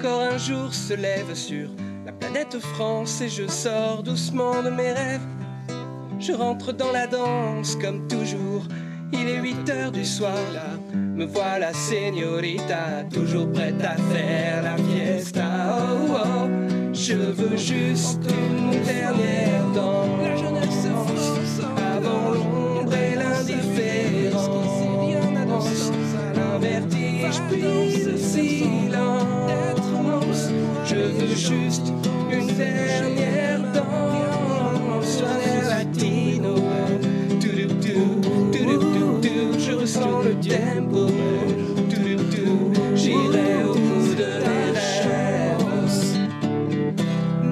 Encore un jour se lève sur la planète France et je sors doucement de mes rêves. Je rentre dans la danse comme toujours. Il est 8 heures du soir. Me voilà, señorita, toujours prête à faire la fiesta. Oh, oh, je veux juste une dernière juste une dernière danse. Un air latino. Touloutou, touloutou, tou. Je ressens le tempo. Touloutou, J'irai au bout de mes rêves.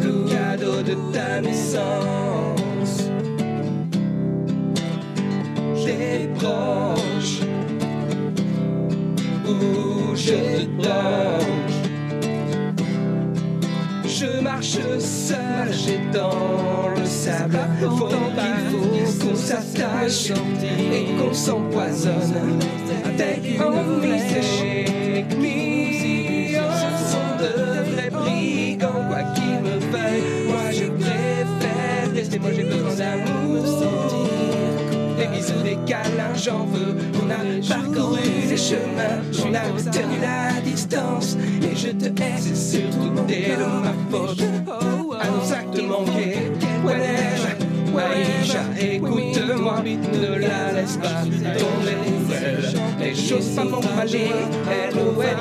Le cadeau de ta naissance. J'ai proche où je te danse. Je marche seul, j'ai dans le sable. Faut qu'il faut qu'on s'attache et qu'on s'empoisonne. Avec une musique. Mis Des bisous, des câlins, j'en veux. On a parcouru les chemins, on a tenu la distance. Et je te hais, c'est surtout dès de ma faute. À nos actes manqués, ouais, Waïcha, écoute-moi, ne la laisse pas? Tomber. Les choses pas vont aller, elle ou elle,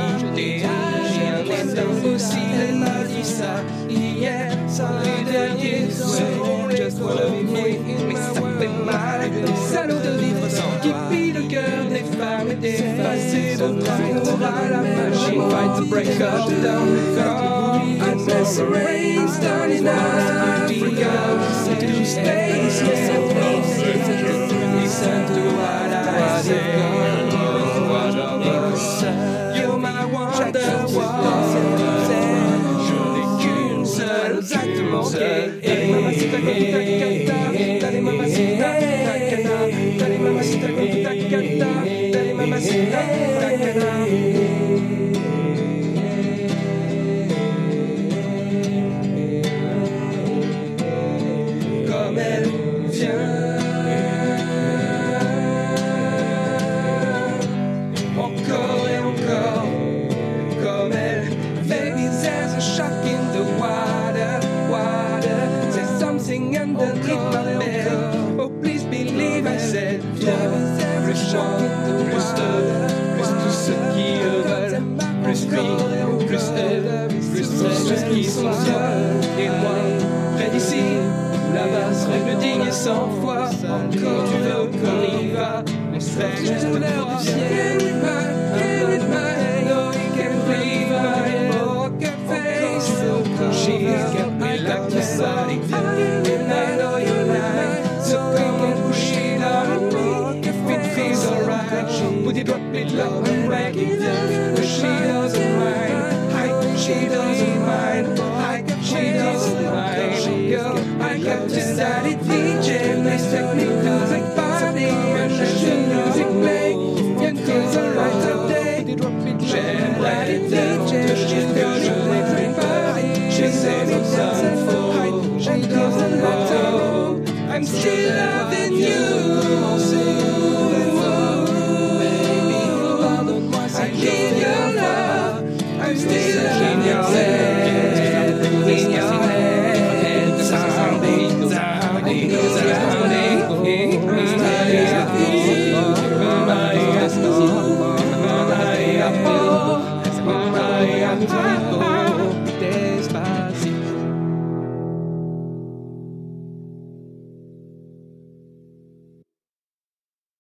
aussi, elle m'a dit ça hier, les derniers seront just panneau de livres qui pille le cœur des femmes et des passés de à la machine. Fight the break of the car. Unless rains Africa, to space. Teime mä sitä kun pitää käyttää, teimme mä sitä Encore et encore, comme elle, Vegas as a shark in the water, water. There's something underneath my toi, plus chant, plus de, plus tous ceux qui le veulent, plus lui, plus elle, plus ceux qui sont seuls. Et moi, près d'ici, là-bas, serait le digne cent fois. Encore tu veux qu'on y va, on serait juste le ciel. Daddy dropped me low and raggy But she doesn't mind. I. she doesn't mind. I. she doesn't mind. She Yo, I got this daddy DJ Nice technique doesn't body And she music make And things are right today. Jam daddy DJ She's gonna make me body She says I'm soundful She doesn't matter I'm still loving you.